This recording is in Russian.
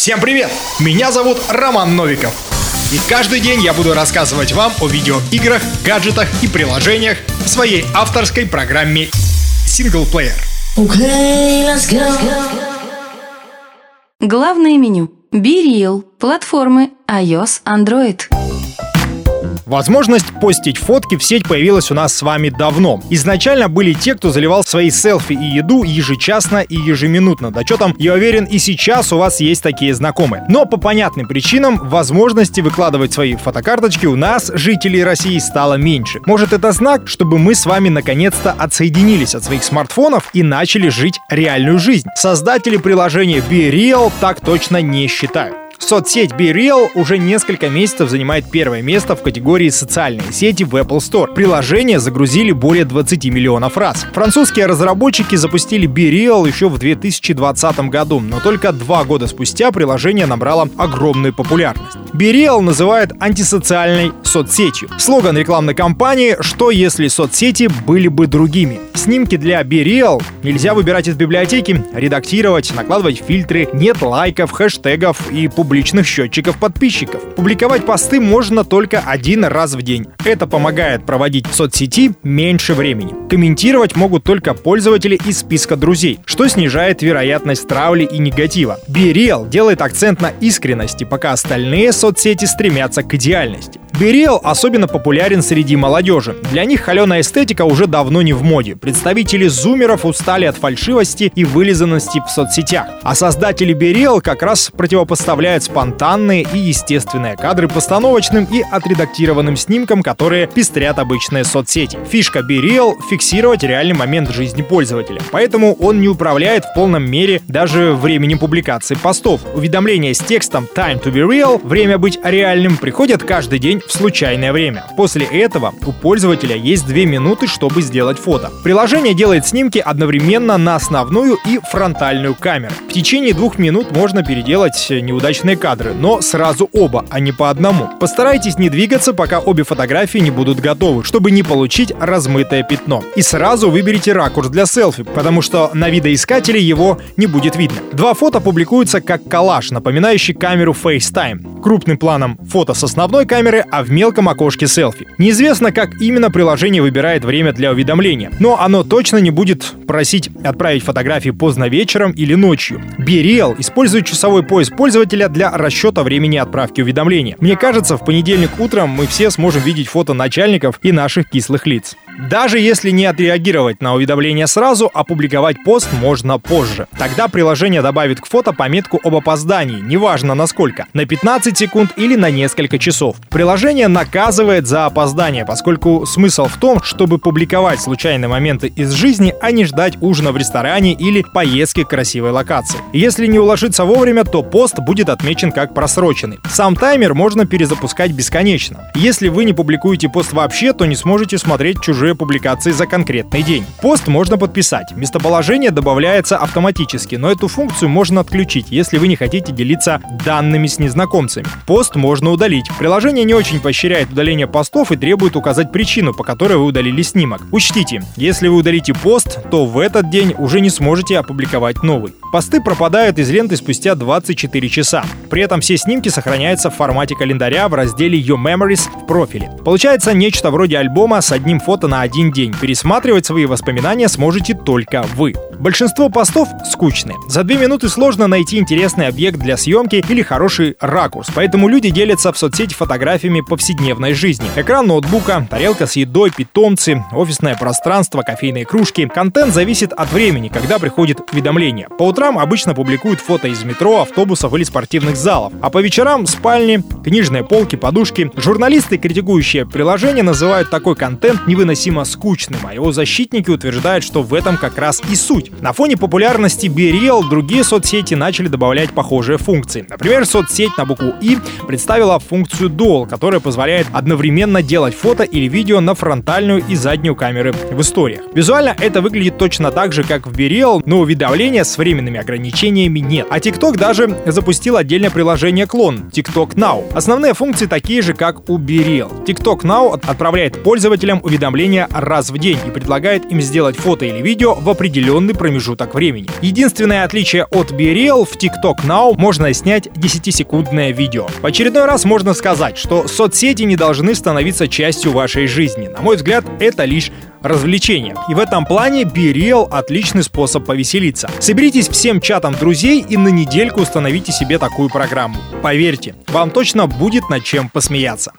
Всем привет! Меня зовут Роман Новиков. И каждый день я буду рассказывать вам о видеоиграх, гаджетах и приложениях в своей авторской программе Player. Okay, let's go. Главное меню. Real. Платформы iOS, Android. Возможность постить фотки в сеть появилась у нас с вами давно. Изначально были те, кто заливал свои селфи и еду ежечасно и ежеминутно. Да что там, я уверен, и сейчас у вас есть такие знакомые. Но по понятным причинам возможности выкладывать свои фотокарточки у нас, жителей России, стало меньше. Может это знак, чтобы мы с вами наконец-то отсоединились от своих смартфонов и начали жить реальную жизнь? Создатели приложения Be Real так точно не считают. Соцсеть BeReal уже несколько месяцев занимает первое место в категории социальные сети в Apple Store. Приложение загрузили более 20 миллионов раз. Французские разработчики запустили BeReal еще в 2020 году, но только два года спустя приложение набрало огромную популярность. BeReal называют антисоциальной соцсетью. Слоган рекламной кампании «Что если соцсети были бы другими?». Снимки для BeReal нельзя выбирать из библиотеки, редактировать, накладывать фильтры, нет лайков, хэштегов и публикаций публичных счетчиков подписчиков. Публиковать посты можно только один раз в день. Это помогает проводить в соцсети меньше времени. Комментировать могут только пользователи из списка друзей, что снижает вероятность травли и негатива. BeReal делает акцент на искренности, пока остальные соцсети стремятся к идеальности. BeReal особенно популярен среди молодежи. Для них холеная эстетика уже давно не в моде. Представители зумеров устали от фальшивости и вылизанности в соцсетях. А создатели BeReal как раз противопоставляют спонтанные и естественные кадры постановочным и отредактированным снимкам, которые пестрят обычные соцсети. Фишка BeReal — фиксировать реальный момент жизни пользователя. Поэтому он не управляет в полном мере даже временем публикации постов. Уведомления с текстом «Time to be real» — время быть реальным приходят каждый день в случайное время. После этого у пользователя есть две минуты, чтобы сделать фото. Приложение делает снимки одновременно на основную и фронтальную камеру. В течение двух минут можно переделать неудачные кадры, но сразу оба, а не по одному. Постарайтесь не двигаться, пока обе фотографии не будут готовы, чтобы не получить размытое пятно. И сразу выберите ракурс для селфи, потому что на видоискателе его не будет видно. Два фото публикуются как коллаж, напоминающий камеру FaceTime. Крупным планом фото с основной камеры, а в мелком окошке селфи. Неизвестно, как именно приложение выбирает время для уведомления, но оно точно не будет просить отправить фотографии поздно вечером или ночью. BeReal использует часовой пояс пользователя для расчета времени отправки уведомления. Мне кажется, в понедельник утром мы все сможем видеть фото начальников и наших кислых лиц. Даже если не отреагировать на уведомление сразу, опубликовать пост можно позже. Тогда приложение добавит к фото пометку об опоздании, неважно насколько, на 15 секунд или на несколько часов. Приложение наказывает за опоздание, поскольку смысл в том, чтобы публиковать случайные моменты из жизни, а не ждать ужина в ресторане или поездки к красивой локации. Если не уложиться вовремя, то пост будет отмечен как просроченный. Сам таймер можно перезапускать бесконечно. Если вы не публикуете пост вообще, то не сможете смотреть чужие уже публикации за конкретный день. Пост можно подписать. Местоположение добавляется автоматически, но эту функцию можно отключить, если вы не хотите делиться данными с незнакомцами. Пост можно удалить. Приложение не очень поощряет удаление постов и требует указать причину, по которой вы удалили снимок. Учтите, если вы удалите пост, то в этот день уже не сможете опубликовать новый. Посты пропадают из ленты спустя 24 часа. При этом все снимки сохраняются в формате календаря в разделе Your Memories в профиле. Получается нечто вроде альбома с одним фото на один день. Пересматривать свои воспоминания сможете только вы. Большинство постов скучные. За две минуты сложно найти интересный объект для съемки или хороший ракурс, поэтому люди делятся в соцсети фотографиями повседневной жизни. Экран ноутбука, тарелка с едой, питомцы, офисное пространство, кофейные кружки. Контент зависит от времени, когда приходит уведомление. По утрам обычно публикуют фото из метро, автобусов или спортивных залов, а по вечерам спальни, книжные полки, подушки. Журналисты, критикующие приложение, называют такой контент невыносимо скучным, а его защитники утверждают, что в этом как раз и суть. На фоне популярности BeReal другие соцсети начали добавлять похожие функции. Например, соцсеть на букву «и» представила функцию Dual, которая позволяет одновременно делать фото или видео на фронтальную и заднюю камеры в историях. Визуально это выглядит точно так же, как в BeReal, но уведомления с временными ограничениями нет. А TikTok даже запустил отдельное приложение клон TikTok Now. Основные функции такие же, как у BeReal. TikTok Now отправляет пользователям уведомления раз в день и предлагает им сделать фото или видео в определенный промежуток времени. Единственное отличие от BeReal в TikTok Now можно снять 10-секундное видео. В очередной раз можно сказать, что соцсети не должны становиться частью вашей жизни. На мой взгляд, это лишь развлечение. И в этом плане BeReal — отличный способ повеселиться. Соберитесь всем чатом друзей и на недельку установите себе такую программу. Поверьте, вам точно будет над чем посмеяться.